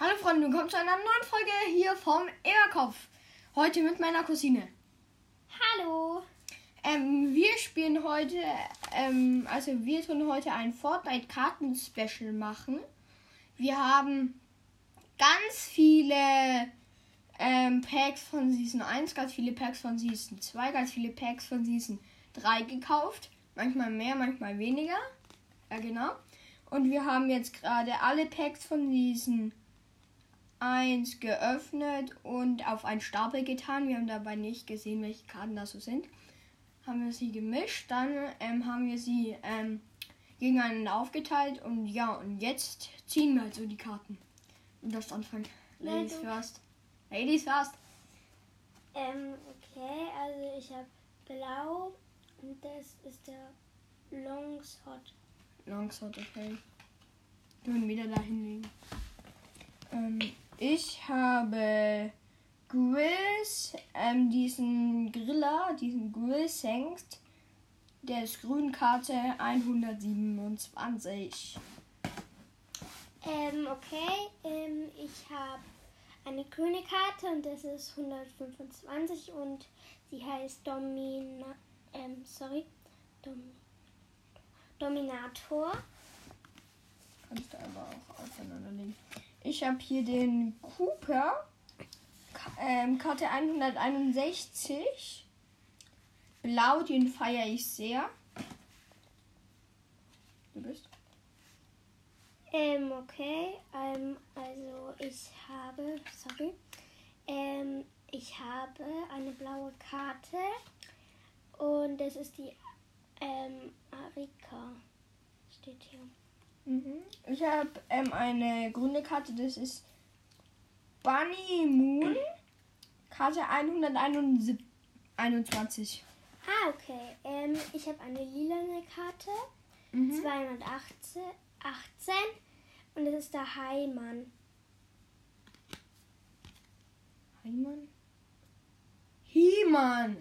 Hallo Freunde, willkommen zu einer neuen Folge hier vom Eberkopf. Heute mit meiner Cousine. Hallo. Ähm, wir spielen heute, ähm, also wir tun heute ein Fortnite-Karten-Special machen. Wir haben ganz viele ähm, Packs von Season 1, ganz viele Packs von Season 2, ganz viele Packs von Season 3 gekauft. Manchmal mehr, manchmal weniger. Ja, genau. Und wir haben jetzt gerade alle Packs von Season 1 geöffnet und auf einen Stapel getan. Wir haben dabei nicht gesehen, welche Karten das so sind. Haben wir sie gemischt, dann ähm, haben wir sie ähm, gegeneinander aufgeteilt und ja, und jetzt ziehen wir halt so die Karten. Und das anfangen. Ladies Ladies. first. Ladies first. Ähm, okay, also ich habe blau und das ist der Longshot. Longshot, okay. Können wieder da hinlegen. Ähm, ich habe Grills, ähm, diesen Griller, diesen Grill Sengst. Der ist Grünkarte 127. Ähm, okay, ähm, ich habe eine grüne Karte und das ist 125 und sie heißt Domina, ähm, sorry, Dom, Dominator. Kannst du aber auch auseinanderlegen. Ich habe hier den Cooper. Ähm, Karte 161. Blau, den feiere ich sehr. Du bist? Ähm, okay, ähm, also ich habe, sorry, ähm, ich habe eine blaue Karte und das ist die, ähm, Arika, steht hier. Mhm. Ich habe ähm, eine grüne Karte, das ist Bunny Moon. Karte 121. Ah, okay, ähm, ich habe eine lilane Karte, Mhm. 218 18, und das ist der Heimann. Heimann? He-Man.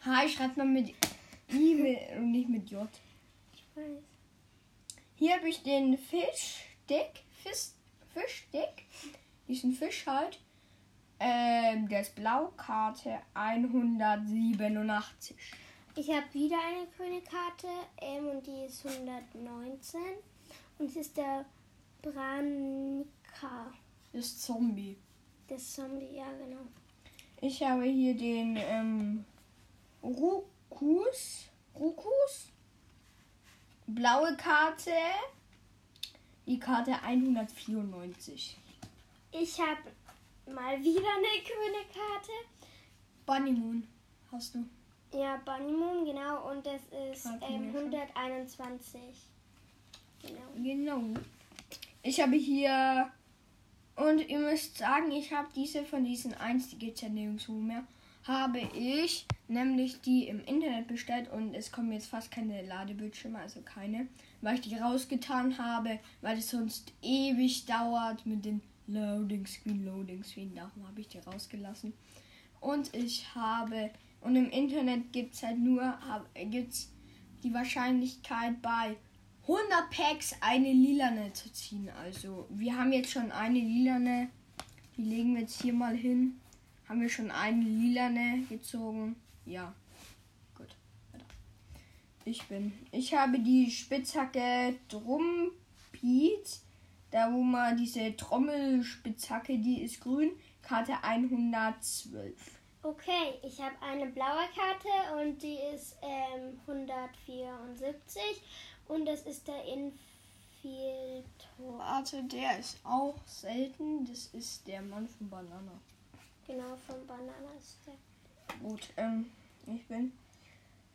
Hi schreibt man mit I mit- und nicht mit J. Ich weiß. Hier habe ich den Fischstick. Fisch, Fischstick. Diesen Fisch halt. Ähm, der ist Blaukarte 187. Ich habe wieder eine grüne Karte ähm, und die ist 119 und es ist der Branica. Das Zombie. Das Zombie, ja genau. Ich habe hier den ähm, Rukus. Rukus. Blaue Karte. Die Karte 194. Ich habe mal wieder eine grüne Karte. Bunny Moon hast du. Ja, Bunny Moon, genau. Und das ist ähm, mir schon. 121. Genau. Genau. Ich habe hier. Und ihr müsst sagen, ich habe diese von diesen 1, die geht ja nirgendwo mehr. Habe ich nämlich die im Internet bestellt und es kommen jetzt fast keine Ladebildschirme, also keine, weil ich die rausgetan habe, weil es sonst ewig dauert mit den Loading Screen, Loading Screen. Darum habe ich die rausgelassen. Und ich habe. Und im Internet gibt es halt nur. Gibt's die Wahrscheinlichkeit bei 100 Packs eine lilane zu ziehen. Also wir haben jetzt schon eine lilane. Die legen wir jetzt hier mal hin. Haben wir schon eine lilane gezogen? Ja. Gut. Weiter. Ich bin. Ich habe die Spitzhacke Drumpit. Da wo man diese Trommelspitzhacke, die ist grün. Karte 112. Okay, ich habe eine blaue Karte und die ist ähm, 174 und das ist der Infiltor. Warte, der ist auch selten. Das ist der Mann von Banana. Genau, von Banana ist der. Gut, ähm, ich bin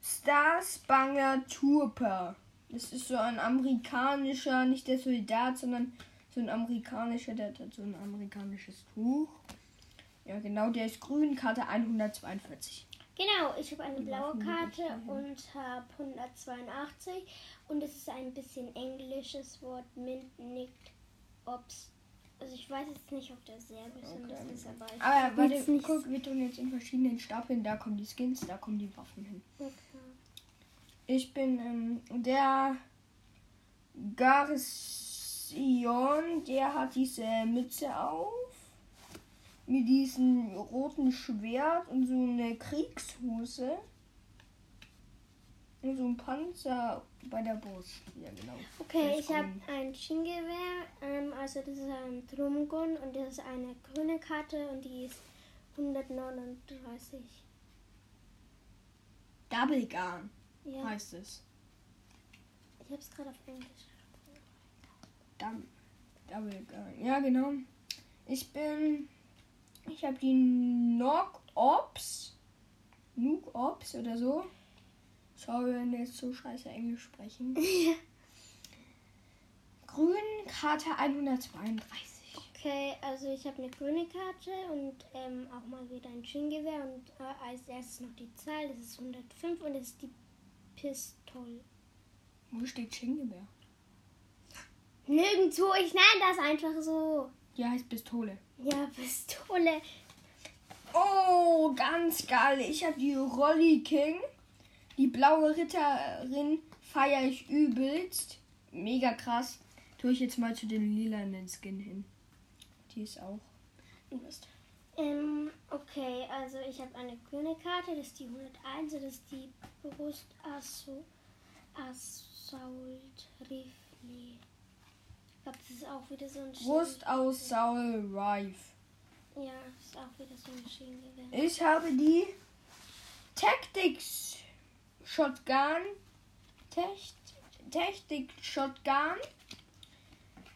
Star Spanger Trooper. Das ist so ein amerikanischer, nicht der Soldat, sondern so ein amerikanischer, der hat halt so ein amerikanisches Tuch. Ja, genau, der ist grün, Karte 142. Genau, ich habe eine Die blaue Karte und habe 182 und es ist ein bisschen englisches Wort mit nicht ob's. Also ich weiß jetzt nicht, ob der sehr besonders Okay. ist, aber ich Aber will's warte, nicht guck, wir tun jetzt in verschiedenen Stapeln. Da kommen die Skins, da kommen die Waffen hin. Okay. Ich bin ähm, der Garce Sion, der hat diese Mütze auf. Mit diesem roten Schwert und so eine Kriegshose. Und so ein Panzer bei der Brust. Ja, genau. Okay, ich habe ein Schiengewehr. Ähm, also das ist ein Drumgun und das ist eine grüne Karte und die ist 139. Double Gun Ja, heißt es. ich habe es gerade auf Englisch. Dum- Double Gun. Ja, genau. Ich bin. Ich habe die Knock Ops. Nuke Ops oder so. Sorry, wenn wir jetzt so scheiße Englisch sprechen. Grün, Karte 132. Okay, also ich habe eine grüne Karte und ähm, auch mal wieder ein Schiengewehr und äh, als erstes noch die Zahl, das ist 105 und das ist die Pistole. Wo steht Schingewehr? Nirgendwo, ich nenne das einfach so. Die heißt Pistole. Ja, Pistole. Oh, ganz geil. Ich habe die Rolly King. Die blaue Ritterin feiere ich übelst. Mega krass. Tue ich jetzt mal zu den lilanen Skin hin. Die ist auch. übelst. Ähm, okay, also ich habe eine grüne Karte, das ist die 101, das ist die Brust Assault Rifle. Ich glaube, das ist auch wieder so ein Brust aus Saul Rife. Ja, das ist auch wieder so ein Schienengewehr. Ich habe die Tactics Shotgun. Tactic Shotgun.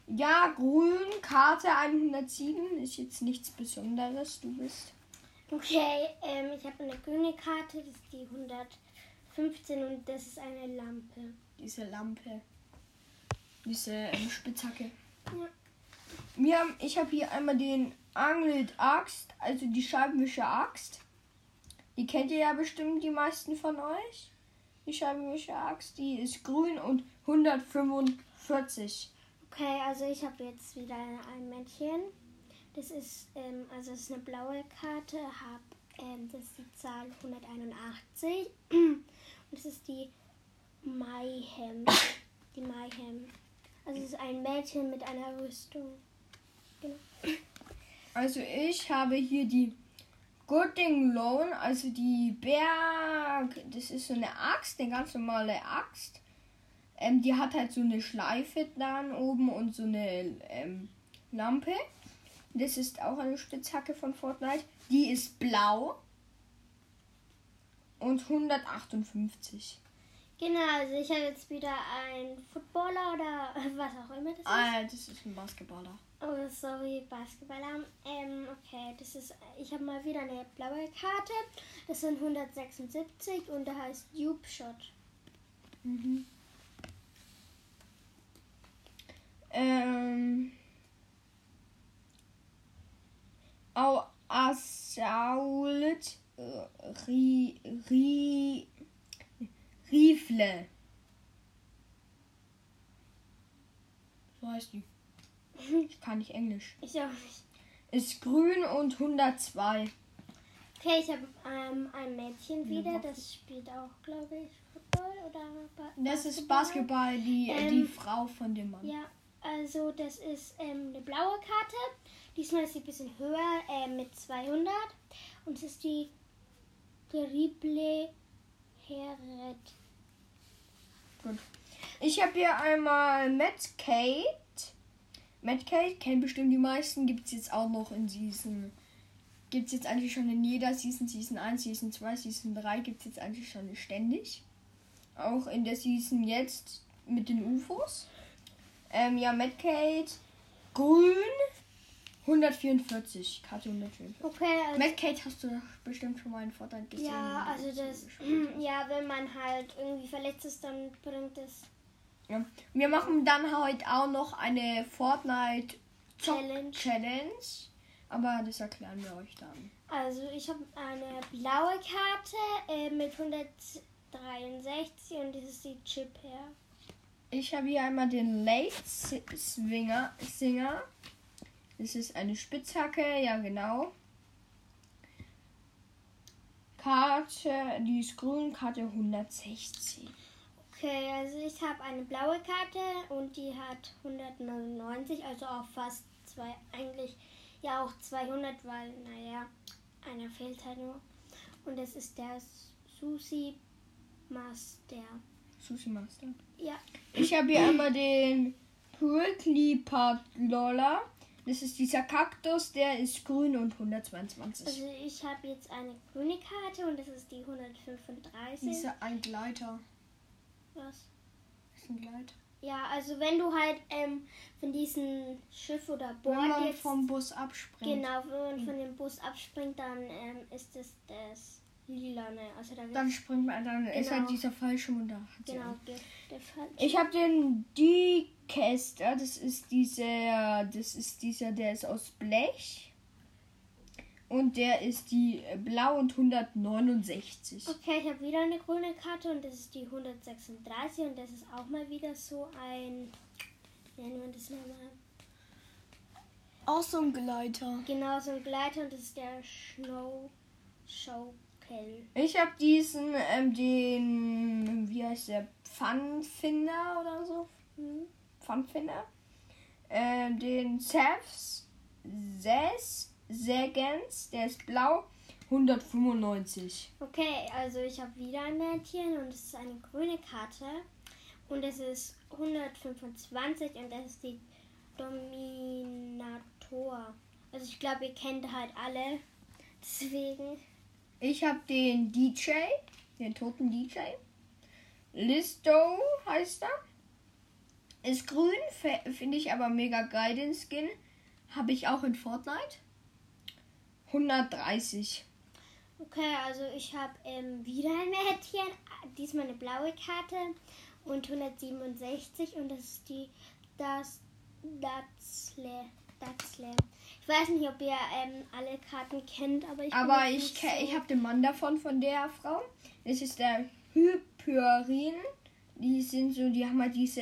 Ja, grün, Karte 107. Ist jetzt nichts Besonderes. Du bist. Okay, ähm, ich habe eine grüne Karte, das ist die 115 und das ist eine Lampe. Diese Lampe. Diese ähm, Spitzhacke. Ja. Wir haben, ich habe hier einmal den Angelt Axt, also die Scheibenwischer Axt. Die kennt ihr ja bestimmt die meisten von euch. Die Scheibenwischer Axt, die ist grün und 145. Okay, also ich habe jetzt wieder ein Männchen. Das ist, ähm, also das ist eine blaue Karte, hab, ähm, das ist die Zahl 181. Und das ist die Mayhem. Die Mayhem. Also es ist ein Mädchen mit einer Rüstung. Genau. Also ich habe hier die Gooding Loan, also die Berg, das ist so eine Axt, eine ganz normale Axt. Ähm, die hat halt so eine Schleife dann oben und so eine ähm, Lampe. Das ist auch eine Spitzhacke von Fortnite. Die ist blau und 158. Genau, also ich habe jetzt wieder einen Footballer oder was auch immer das ist. Ah, das ist ein Basketballer. Oh, sorry, Basketballer. Ähm, okay, das ist, ich habe mal wieder eine blaue Karte. Das sind 176 und der heißt Dupe Shot. Mhm. Ähm. Au Assault äh, Ri, Ri, Rifle. So heißt die. Ich kann nicht Englisch. Ich auch nicht. Ist grün und 102. Okay, ich habe ähm, ein Mädchen wieder, das spielt auch, glaube ich, Football oder ba Das ist Basketball, die, Ähm, die Frau von dem Mann. Ja, also das ist ähm, eine blaue Karte. Diesmal ist sie ein bisschen höher äh, mit 200. Und es ist die Terrible Heret. Gut. Ich habe hier einmal Medcade. Medcade kennen bestimmt die meisten. Gibt es jetzt auch noch in Season. Gibt es jetzt eigentlich schon in jeder Season. Season 1, Season 2, Season 3 gibt es jetzt eigentlich schon ständig. Auch in der Season jetzt mit den UFOs. Ähm, ja, Medcade. Grün. 144. Karte 144. Okay, also, Medcade hast du bestimmt schon mal in Fortnite gesehen. ja, also das, ja, wenn man halt irgendwie verletzt ist, dann bringt es Ja. Wir machen dann heute auch noch eine Fortnite Challenge. Challenge. Aber das erklären wir euch dann. Also ich habe eine blaue Karte äh, mit 163 und das ist die Chip her. Ich habe hier einmal den Late Swinger, Singer. Das ist eine Spitzhacke, ja genau. Karte, die ist grün, Karte 160. Okay, also ich habe eine blaue Karte und die hat 199, also auch fast zwei, eigentlich ja auch 200, weil, naja, einer fehlt halt nur. Und das ist der Susi Master. Sushi Master. Ja, Ich habe hier einmal den Prickly Lola. Das ist dieser Kaktus, der ist grün und 122. also ich habe jetzt eine grüne Karte und das ist die 135. Dieser ein Gleiter. Was? Das ist ein Gleiter. Ja, also wenn du halt ähm, von diesem Schiff oder Boot Wenn man jetzt vom Bus abspringt. genau, wenn man von dem Bus abspringt, dann ähm, ist es das lilane. Also da Dann springt man, dann ist Genau. halt dieser Fallschirm da genau der, der Fall. Ich habe den Decaster, das ist dieser, das ist dieser, der ist aus Blech. Und der ist die äh, blau und 169. Okay, ich habe wieder eine grüne Karte und das ist die 136 und das ist auch mal wieder so ein. Wie nennt man das nochmal? Auch so ein Gleiter. Genau, so ein Gleiter und das ist der Snow Showkel. Ich habe diesen, ähm, den, wie heißt der, Pfannfinder oder so? Hm? Pfannfinder. Ähm, den Sevs, Ses, Segens, der ist blau, 195. Okay, also ich habe wieder ein Mädchen und es ist eine grüne Karte und es ist 125 und das ist die Dominator. Also ich glaube, ihr kennt halt alle. Deswegen. Ich habe den DJ, den toten DJ. Listo heißt er. Ist grün, finde ich aber mega geil den Skin. Habe ich auch in Fortnite. 130. Okay, also ich habe ähm, wieder ein Mädchen, diesmal eine blaue Karte und 167 und das ist die das Datzle. Datzle. Ich weiß nicht, ob ihr ähm, alle Karten kennt, aber ich Aber ich, so- ich habe den Mann davon, von der Frau. Das ist der Hyperin. Die sind so, die haben halt diese,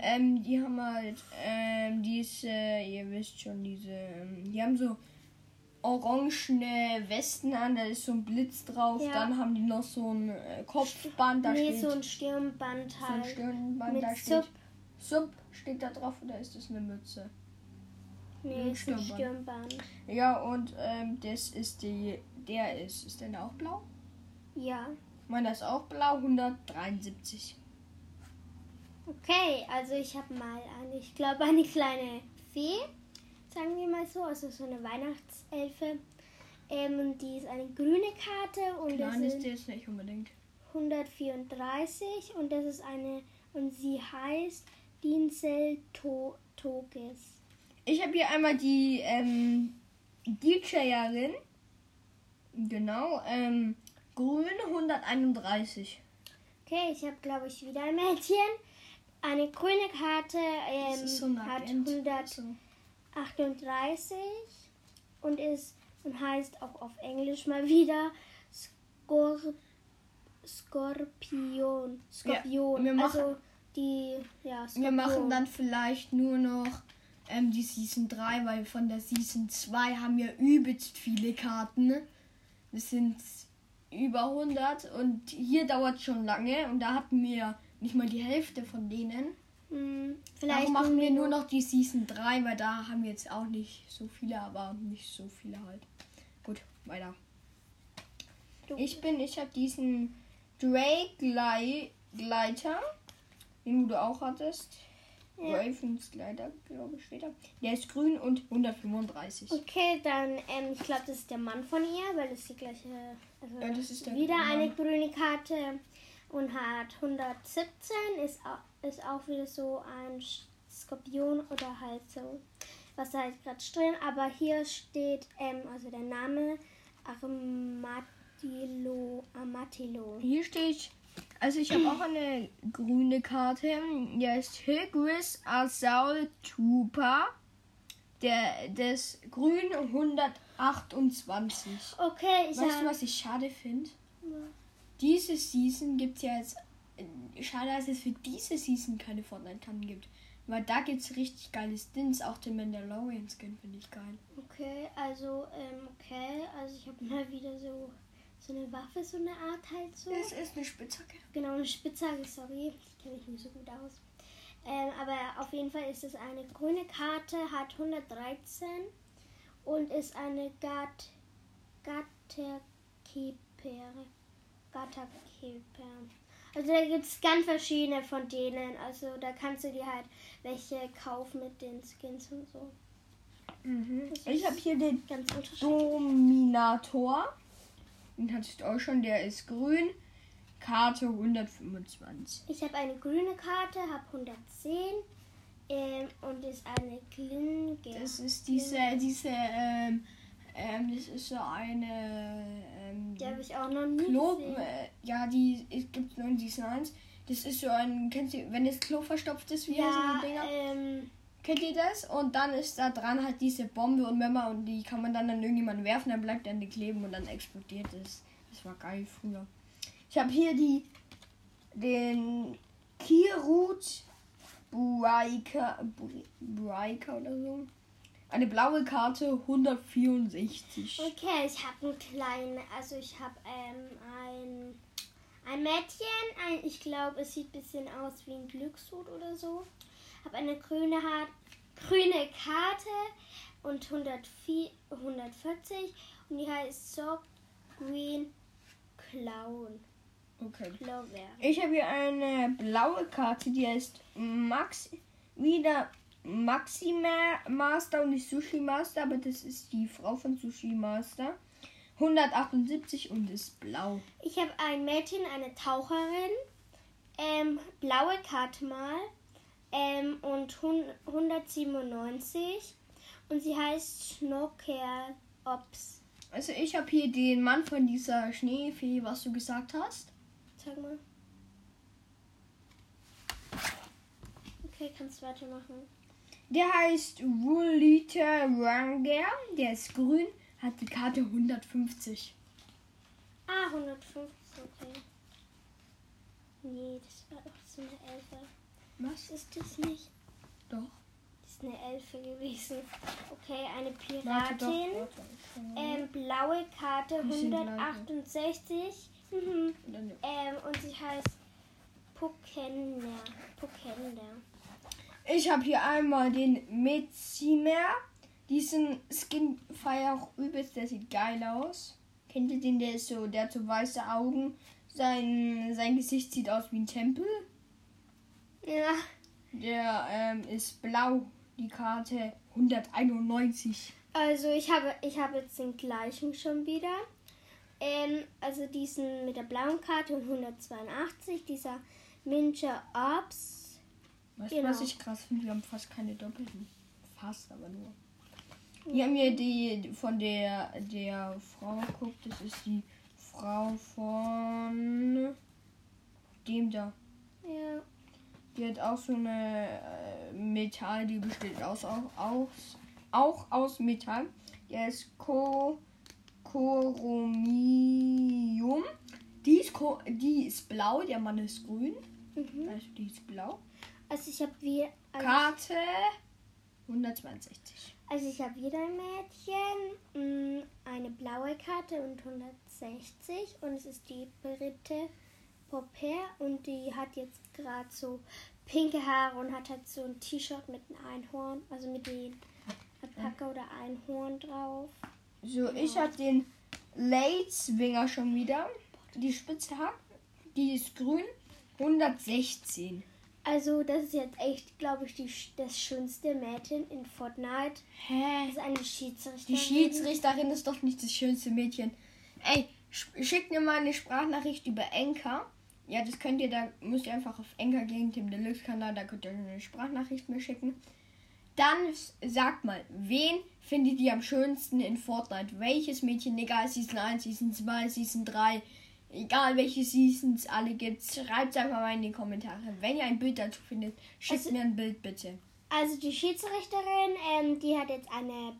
ähm, die haben halt, ähm, diese, ihr wisst schon, diese, ähm, die haben so orangene Westen an, da ist so ein Blitz drauf. Ja. Dann haben die noch so ein äh, Kopfband, da nee, steht so ein Stirnband so ein halt. Stirnband, mit da steht Sub. Steht da drauf oder ist das eine Mütze? Nee, ein ist ein Stirnband. Stirnband. Ja, und ähm, das ist die, der ist, ist der auch blau? Ja. Meiner ist auch blau, 173. Okay, also ich habe mal eine, ich glaube eine kleine Fee, sagen wir mal so, also so eine Weihnachtselfe. Ähm, und die ist eine grüne Karte und Klein das ist ist nicht unbedingt. 134 und das ist eine und sie heißt Dinsel to Toges. Ich habe hier einmal die ähm, DJerin. Genau, ähm, grün 131. Okay, ich habe glaube ich wieder ein Mädchen. Eine grüne Karte ähm, so hat Agent. 138 und ist und heißt auch auf Englisch mal wieder Skor Skorpion. Skorpion. wir machen- also die ja, Skorpion. Wir machen dann vielleicht nur noch ähm, die Season 3, weil von der Season 2 haben wir übelst viele Karten. Das sind über 100 und hier dauert schon lange und da hatten wir nicht mal die Hälfte von denen. Hm, Vielleicht vielleicht machen wir nur noch die Season 3, weil da haben wir jetzt auch nicht so viele, aber nicht so viele halt. Gut, weiter. Ich bin, ich habe diesen Drake Glei- Gleiter, den du auch hattest. Ja. Ravens Gleiter, glaube ich, steht da. Der ist grün und 135. Okay, dann, ähm, ich glaube, das ist der Mann von ihr, weil das ist die gleiche. Also Ja, das ist der wieder eine grüne Karte und hat 117, ist, au- ist auch wieder so ein Skorpion oder halt so, was da halt gerade drin. Aber hier steht, ähm, also der Name Armadillo. Armadillo. Hier steht, also ich habe auch eine grüne Karte. Der ist Higris Asaul Tupa. Der, ist grün 128. Okay, ich Weißt du, was ich schade finde? Diese Season gibt es ja jetzt. Äh, Schade, dass es für diese Season keine Fortnite-Karten gibt. Weil da gibt es richtig geile Stints. Auch den Mandalorian-Skin finde ich geil. Okay, also, ähm, okay, also ich habe mal wieder so so eine Waffe, so eine Art halt so. Es ist eine Spitzhacke. Genau, eine Spitzhacke, sorry. Ich kenne mich nicht so gut aus. Ähm, aber auf jeden Fall ist es eine grüne Karte, hat 113 und ist eine Gat Gatterkepere. Gatterkeper. Also da gibt es ganz verschiedene von denen. Also da kannst du dir halt welche kaufen mit den Skins und so. Mhm. Ich habe hier den. Dominator. Den hattet auch schon, der ist grün. Karte 125. Ich habe eine grüne Karte, habe 110 ähm, und ist eine Klinge. Das ist diese, diese, ähm, ähm, das ist so eine, ähm, Die habe ich auch noch nie Klo, gesehen. äh, ja, die gibt es nur in diesen eins. Das ist so ein, kennt ihr, wenn das Klo verstopft ist, wie Ja, so Dinger? ähm, Kennt ihr das? Und dann ist da dran halt diese Bombe und wenn man, und die kann man dann an irgendjemanden werfen, dann bleibt dann die kleben und dann explodiert es. Das war geil früher. Ich habe hier die, den Kirut Buaika, Bu- Buaika oder so. Eine blaue Karte 164. okay, ich habe einen kleinen, also ich habe ähm, ein, ein Mädchen, ein, ich glaube, es sieht ein bisschen aus wie ein Glückshut oder so. Habe eine grüne, grüne Karte und 104, 140 und die heißt Sock Green Clown. Okay. Clover. Ich habe hier eine blaue Karte, die heißt Max, wieder Maxima Master und nicht Sushi Master, aber das ist die Frau von Sushi Master. 178 und ist blau. Ich habe ein Mädchen, eine Taucherin, ähm, blaue Karte mal ähm, und hun- 197 und sie heißt Schnocker Ops. Also ich habe hier den Mann von dieser Schneefee, was du gesagt hast. Sag mal. Okay, kannst weitermachen. Der heißt Rulita Ranger, der ist grün, hat die Karte 150. Ah, 115, okay. Nee, das war doch so eine Elfe. Was? Ist das nicht? Doch. Das ist eine Elfe gewesen. Okay, eine Warte, doch, Piratin. warte. Ähm, blaue Karte Die sind 168. Mhm. Ähm, und sie heißt Pokender. Pokender. Ich habe hier einmal den Metzimer. Diesen Skin feier auch übelst, der sieht geil aus. Kennt ihr den? Der ist so, der hat so weiße Augen. Sein, sein Gesicht sieht aus wie ein Tempel. Ja. Der ähm, ist blau. Die Karte 191. Also ich habe, ich habe jetzt den gleichen schon wieder. Ähm, also diesen mit der blauen Karte und 182. Dieser Ninja Ops. Weißt du, Genau. was ich krass finde? Wir haben fast keine Doppelten. Fast, aber nur. Hier haben wir die von der, der Frau, guckt, das ist die Frau von dem da. Ja. Die hat auch so eine äh, Metall, die besteht aus, auch, aus, auch aus Metall. Der ist Co Chromium. Die ist, die ist blau, der Mann ist grün. Mhm. Also die ist blau. Also ich habe wie. Also, Karte 162. also ich habe wieder ein Mädchen, mh, eine blaue Karte und 160 und es ist die Britte Popper und die hat jetzt gerade so pinke Haare und hat halt so ein T-Shirt mit einem Einhorn, also mit den Alpaka oder Einhorn drauf. So, ich habe den Late-Swinger schon wieder. Die Spitze hat, die ist grün. 116. Also das ist jetzt echt, glaube ich, die, das schönste Mädchen in Fortnite. Das Hä? ist eine Schiedsrichterin. Die Schiedsrichterin ist doch nicht das schönste Mädchen. Ey, sch- schickt mir mal eine Sprachnachricht über Enker. Ja, das könnt ihr, da müsst ihr einfach auf Enker gehen, Tim Deluxe-Kanal, da könnt ihr eine Sprachnachricht mir schicken. Dann sagt mal, wen findet ihr am schönsten in Fortnite? Welches Mädchen, egal Season 1, Season 2, Season 3, egal welche Seasons alle gibt, schreibt es einfach mal in die Kommentare. Wenn ihr ein Bild dazu findet, schickt Also- mir ein Bild bitte. Also die Schiedsrichterin, ähm, die hat jetzt eine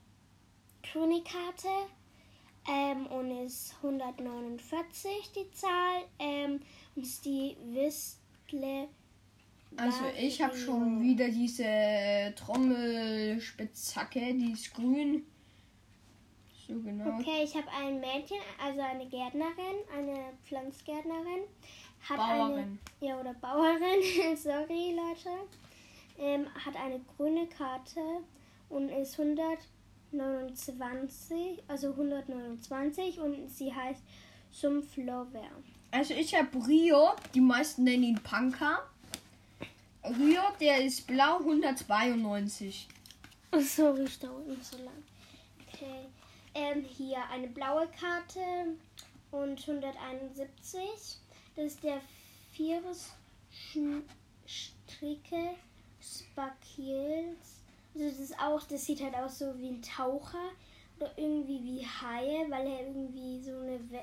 Königkarte ähm, und ist 149 die Zahl ähm, und ist die Wistle. Also ich habe schon wieder diese Trommelspitzhacke, die ist grün. So genau. Okay, ich habe ein Mädchen, also eine Gärtnerin, eine Pflanzgärtnerin. Hat Bauerin. Eine, ja, oder Bauerin, sorry Leute. Ähm, hat eine grüne Karte und ist 129, also 129 und sie heißt Sumpflover. Also ich habe Rio, die meisten nennen ihn Punker. Rio, der ist blau 192. Oh, sorry, es dauert nicht so lang. Okay. Ähm, hier eine blaue Karte und 171. Das ist der Sch- Stricke Sparkils. Also das ist auch, das sieht halt aus so wie ein Taucher oder irgendwie wie Haie, weil er irgendwie so eine We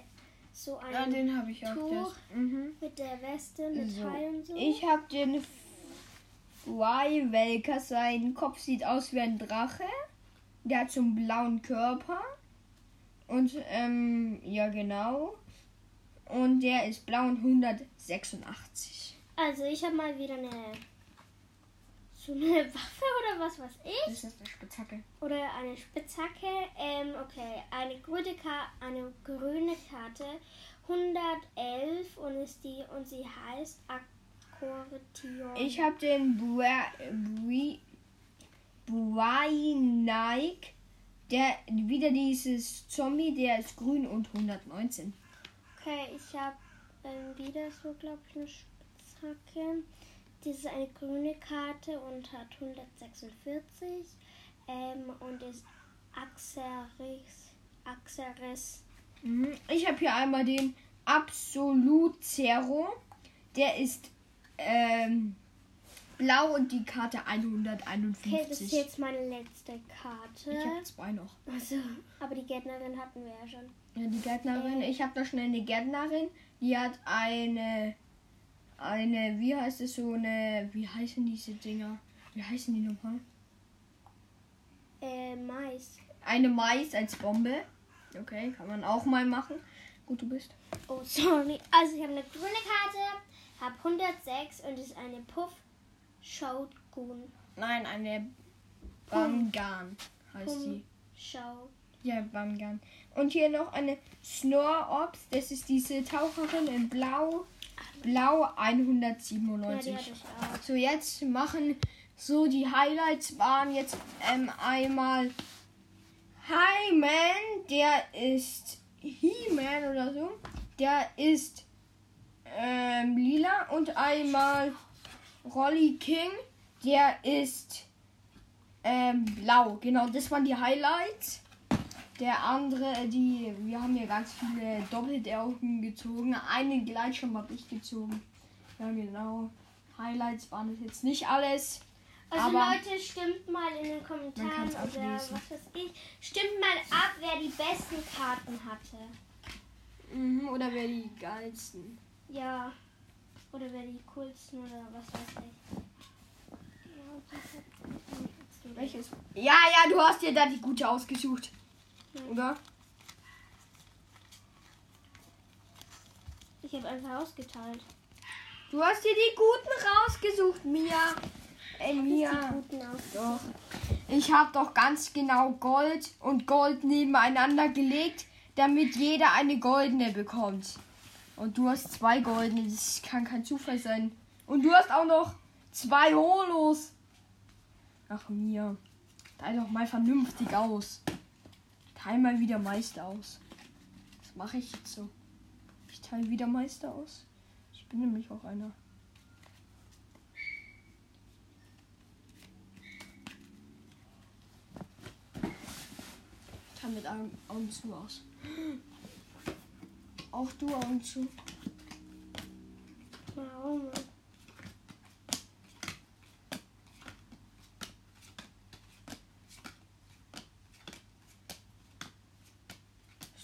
so ein Ja, den habe ich auch. Tuch. mhm. mit der Weste, mit So. Hai und so. Ich habe den Welker. Sein Kopf sieht aus wie ein Drache. Der hat so einen blauen Körper. Und, ähm, ja, genau. Und der ist blau und 186. also ich habe mal wieder eine so eine Waffe oder was weiß ich. Das ist eine Spitzhacke. Oder eine Spitzhacke. Ähm, okay, eine grüne, Ka eine grüne Karte. 111 und ist die und sie heißt Akkordeon. Ich habe den Nike. Der wieder dieses Zombie, der ist grün und 119. okay, ich habe ähm, wieder so, glaube ich, eine Spitzhacke. Das ist eine grüne Karte und hat 146 ähm, und ist Axeris. Axeris. Mhm. Ich habe hier einmal den Absolut Zero. Der ist ähm, blau und die Karte Okay, das ist 151. jetzt meine letzte Karte. ich habe zwei noch. Also, aber die Gärtnerin hatten wir ja schon. Ja, die Gärtnerin. Äh. Ich habe da schnell eine Gärtnerin. Die hat eine, eine, wie heißt es so eine, wie heißen diese Dinger? Wie heißen die nochmal? Äh, Mais. Eine Mais als Bombe. Okay, kann man auch mal machen. Gut, du bist. Oh, sorry. Also, ich habe eine grüne Karte, habe 106 und ist eine Puff Shotgun. Nein, eine Bangan heißt Pum sie. Show. Ja, Bangan. Und hier noch eine Snore-Ops. Das ist diese Taucherin in Blau. Blau Ja, 197. die hatte ich auch. So, jetzt machen so die Highlights waren jetzt ähm, einmal Hi-Man, der ist He-Man oder so. Der ist ähm, lila. Und einmal Rolly King, der ist ähm, blau. Genau, das waren die Highlights. Der andere, die, wir haben hier ganz viele doppelte Augen gezogen. Einen Gleitschirm habe ich gezogen. Ja, genau. Highlights waren das jetzt nicht alles. Also Aber- Leute, stimmt mal in den Kommentaren oder was weiß ich. Stimmt mal ab, wer die besten Karten hatte. Mhm, oder wer die geilsten. Ja. Oder wer die coolsten oder was weiß ich. Welches? Ja, ja, du hast dir da die gute ausgesucht. Ja. Oder? Ich habe einfach ausgeteilt. Du hast dir die guten rausgesucht, Mia. Ey, Mia. Doch. Ich habe doch ganz genau Gold und Gold nebeneinander gelegt, damit jeder eine goldene bekommt. Und du hast zwei goldene. Das kann kein Zufall sein. Und du hast auch noch zwei Holos. Ach, Mia. Teil doch mal vernünftig aus. Teil mal wieder Meister aus. Das mache ich jetzt so. Ich teile wieder Meister aus. Ich bin nämlich auch einer. Ich teile mit Augen, Augen zu aus. Auch du Augen zu. Warum?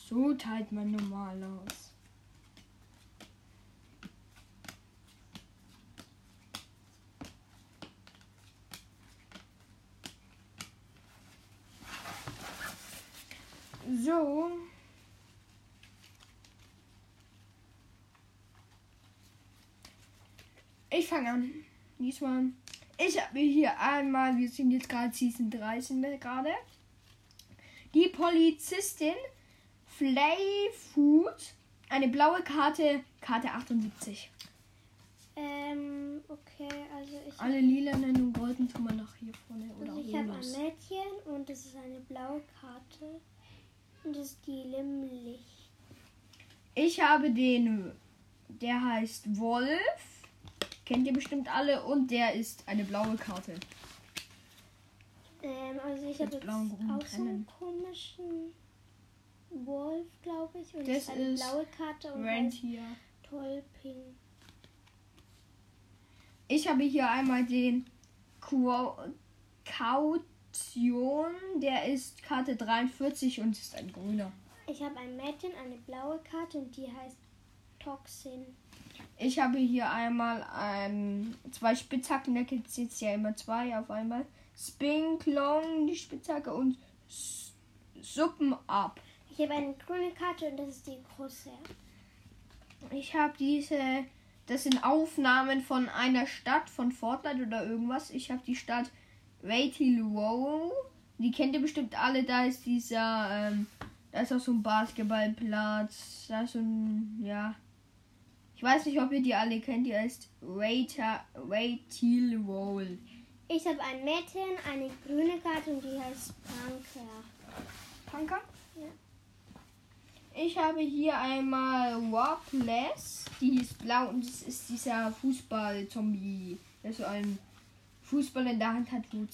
So teilt man normal aus. So. Ich fange an. Diesmal. Ich habe mir hier einmal, wir sind jetzt gerade Season 13 mit gerade. Die Polizistin Flayfood. Eine blaue Karte, Karte 78. Ähm, okay, also ich, Alle lilanen und golden tun wir nach hier vorne oder also ich habe ein. Mädchen und das ist eine blaue Karte. Und das ist die Limmlich. Ich habe den, der heißt Wolf. Kennt ihr bestimmt alle und der ist eine blaue Karte. Ähm, also ich habe jetzt blau und grün auch so einen komischen Wolf, glaube ich. Und Das ist eine blaue Karte und Rentier. Tollping. Ich habe hier einmal den Kaution. Der ist Karte 43 und ist ein grüner. Ich habe ein Mädchen, eine blaue Karte und die heißt Toxin. Ich habe hier einmal ähm, zwei Spitzhacken. Da gibt es jetzt ja immer zwei auf einmal. Spinklong, die Spitzhacke und S Suppen ab. Ich habe eine grüne Karte und das ist die große. Ich habe diese. Das sind Aufnahmen von einer Stadt, von Fortnite oder irgendwas. Ich habe die Stadt Waitilow. Die kennt ihr bestimmt alle. Da ist dieser. Ähm, da ist auch so ein Basketballplatz. Da ist so ein. Ja. Ich weiß nicht, ob ihr die alle kennt. Die heißt Waitilow. Ich habe ein Mädchen, eine grüne Karte und die heißt Punker. Punker? Ja. Ich habe hier einmal Warpless. Die ist blau und das ist dieser Fußball-Zombie. Der so einen Fußball in der Hand hat, wo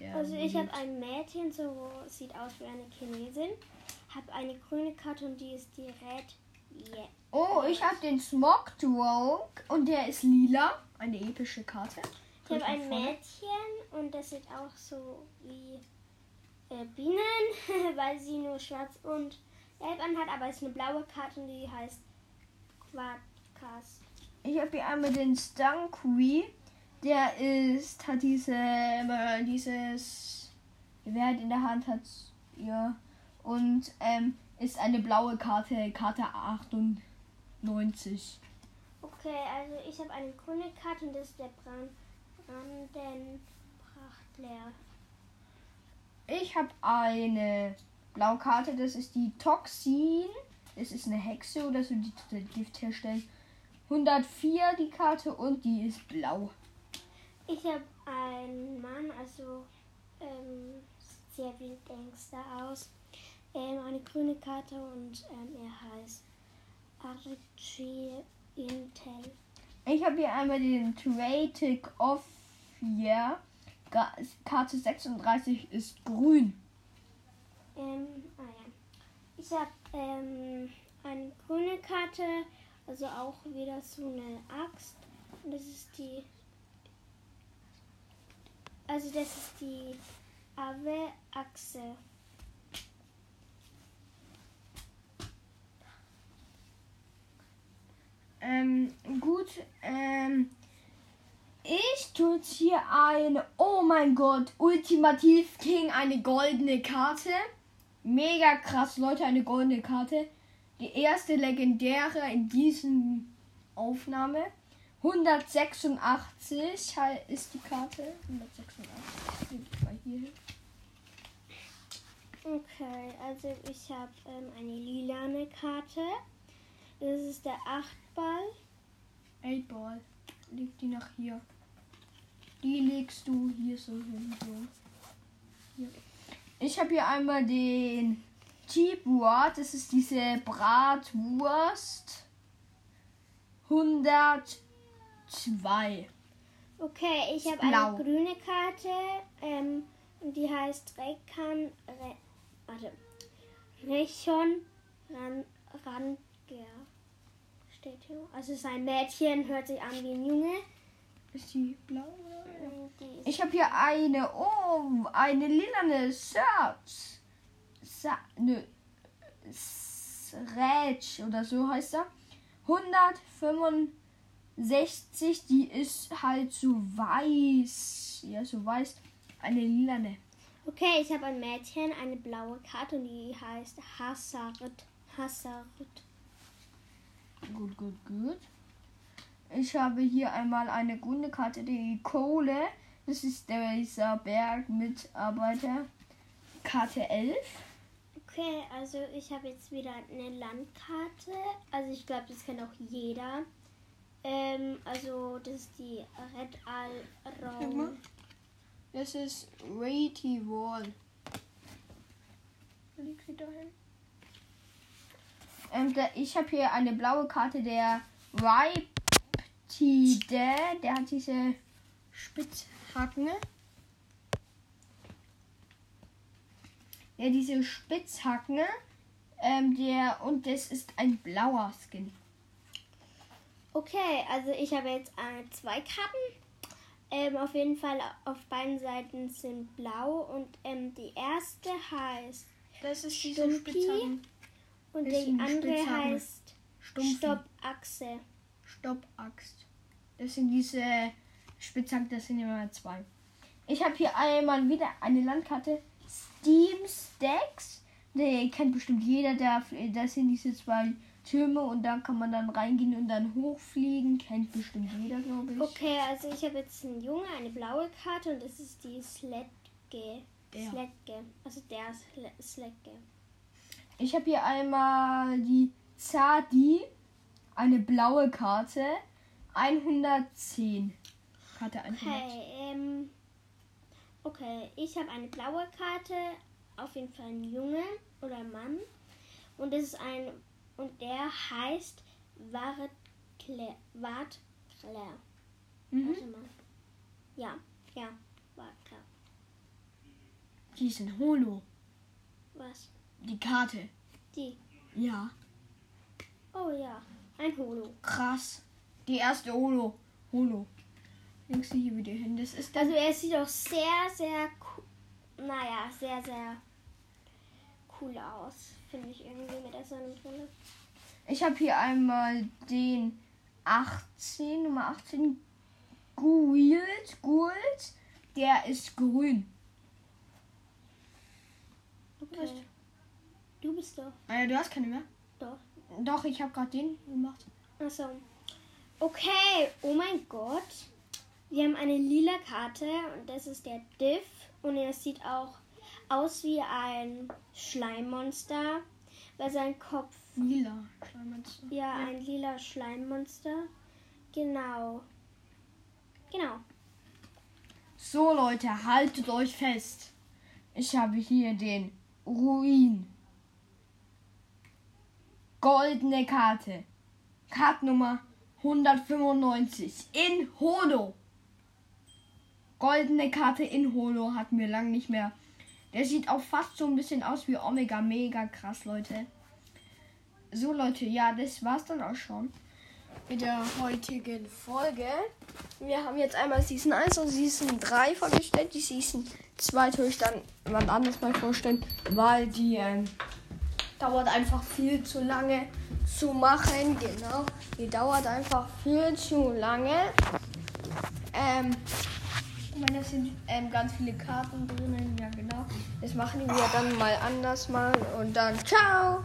der. Also ich habe ein Mädchen, so sieht aus wie eine Chinesin. Habe eine grüne Karte und die ist die Red. Yeah. Oh, ich habe den Smog Rogue und der ist lila. Eine epische Karte. Ich habe ein vorne. Mädchen und das sieht auch so wie äh, Bienen, weil sie nur schwarz und gelb anhat, aber es ist eine blaue Karte und die heißt Quadcast. Ich habe hier einmal den Stanky. Der ist, hat diese, äh, dieses Gewehr in der Hand hat, ja. Und ähm, ist eine blaue Karte, Karte 98. Okay, also ich habe eine grüne Karte und das ist der Brand Brandenprachtler. Ich habe eine blaue Karte, das ist die Toxin. Das ist eine Hexe oder so, die Gift herstellen. 104 die Karte und die ist blau. Ich habe einen Mann, also ähm, sehr ein Gangster aus. Ähm, eine grüne Karte und ähm, er heißt Archie Intel. Ich habe hier einmal den Tratic of Year. Karte 36 ist grün. Ähm, ah ja. Ich habe ähm, eine grüne Karte, also auch wieder so eine Axt. Und das ist die. Also das ist die Ave-Achse. Ähm, gut, ähm, ich tue jetzt hier eine, oh mein Gott, Ultimativ King, eine goldene Karte. Mega krass, Leute, eine goldene Karte. Die erste legendäre in diesem Aufnahme. 186 halt ist die Karte. 186. Leg ich mal hier hin. Okay, also ich habe ähm, eine lilane Karte. Das ist der Achtball. 8 Ball. Leg die nach hier. Die legst du hier so hin. So. Hier. Ich habe hier einmal den Cheap Ward. Das ist diese Bratwurst. 102. Okay, ich habe eine grüne Karte ähm, und die heißt Rekan. Re, warte. Rechon Ran, Ranger. Steht hier. Also es ist ein Mädchen, hört sich an wie ein Junge. Ist die blau? oder? Ich habe hier eine, oh, eine lilane Search. Sa nö. Srätsch oder so heißt er. 165, die ist halt so weiß. Ja, so weiß. Eine lilane. Okay, ich habe ein Mädchen, eine blaue Karte und die heißt Hassarit. Hassarit. Gut, gut, gut. Ich habe hier einmal eine grüne Karte, die Kohle. Das ist dieser Bergmitarbeiter. Karte 11. Okay, also ich habe jetzt wieder eine Landkarte. Also ich glaube, das kennt auch jeder. Ähm, also das ist die Red Al mal. Das ist Rati Wall. Wo liegt sie da hin? Ähm, da, ich habe hier eine blaue Karte der Riptide. Der hat diese Spitzhacken. Ja, diese Spitzhacken. Ähm, der, und das ist ein blauer Skin. Okay, also ich habe jetzt äh, zwei Karten. Ähm, auf jeden Fall auf beiden Seiten sind blau und ähm, die erste heißt Das ist diese Stumpy. Und die andere Spitzhacken. heißt Stumpfi. Stoppachse. Stoppaxt. Das sind diese Spitzhacken, das sind immer zwei. Ich habe hier einmal wieder eine Landkarte. Steam Stacks. Die kennt bestimmt jeder. Der, das sind diese zwei Türme und da kann man dann reingehen und dann hochfliegen. Kennt bestimmt jeder, glaube ich. Okay, also ich habe jetzt einen Junge, eine blaue Karte und das ist die Sledge. Der. Sledge. Also der Sle- Sledge. Ich habe hier einmal die Zadi. Eine blaue Karte. 110. Karte 100. Okay, ähm. Okay, ich habe eine blaue Karte, auf jeden Fall ein Junge oder ein Mann. Und das ist ein. Und der heißt Wartkler. Mhm. Warte mal. Ja, ja, Wartkler. Die ist ein Holo. Was? Die Karte. Die. Ja. Oh ja, ein Holo. Krass. Die erste Holo. Holo. Du hier wieder hin. Das ist. Also er sieht auch sehr, sehr cool. Naja, sehr, sehr cool aus. Finde ich irgendwie mit der Sonnenbrille. Ich habe hier einmal den 18, Nummer 18. Gould. Gould. Der ist grün. Okay. Du bist doch. Äh, du hast keine mehr? Doch. Doch, ich habe gerade den gemacht. Achso. Okay, oh mein Gott. Wir haben eine lila Karte und das ist der Diff. Und er sieht auch aus wie ein Schleimmonster, weil sein Kopf, Lila. Schleimonster. ja, ein lila Schleimmonster. Genau. Genau. So, Leute, haltet euch fest. Ich habe hier den Ruin. Goldene Karte. Kartennummer 195 in Holo. Goldene Karte in Holo hatten wir lang nicht mehr. Der sieht auch fast so ein bisschen aus wie Omega. Mega krass, Leute. So, Leute, ja, das war's dann auch schon mit der heutigen Folge. Wir haben jetzt einmal Season 1 und Season 3 vorgestellt. Die Season 2 tue ich dann wann anders mal vorstellen, weil die ähm, dauert einfach viel zu lange zu machen. Genau, die dauert einfach viel zu lange. Ähm, ich meine, da sind ähm, ganz viele Karten drinnen. Ja, genau. Das machen wir dann mal anders mal und dann ciao.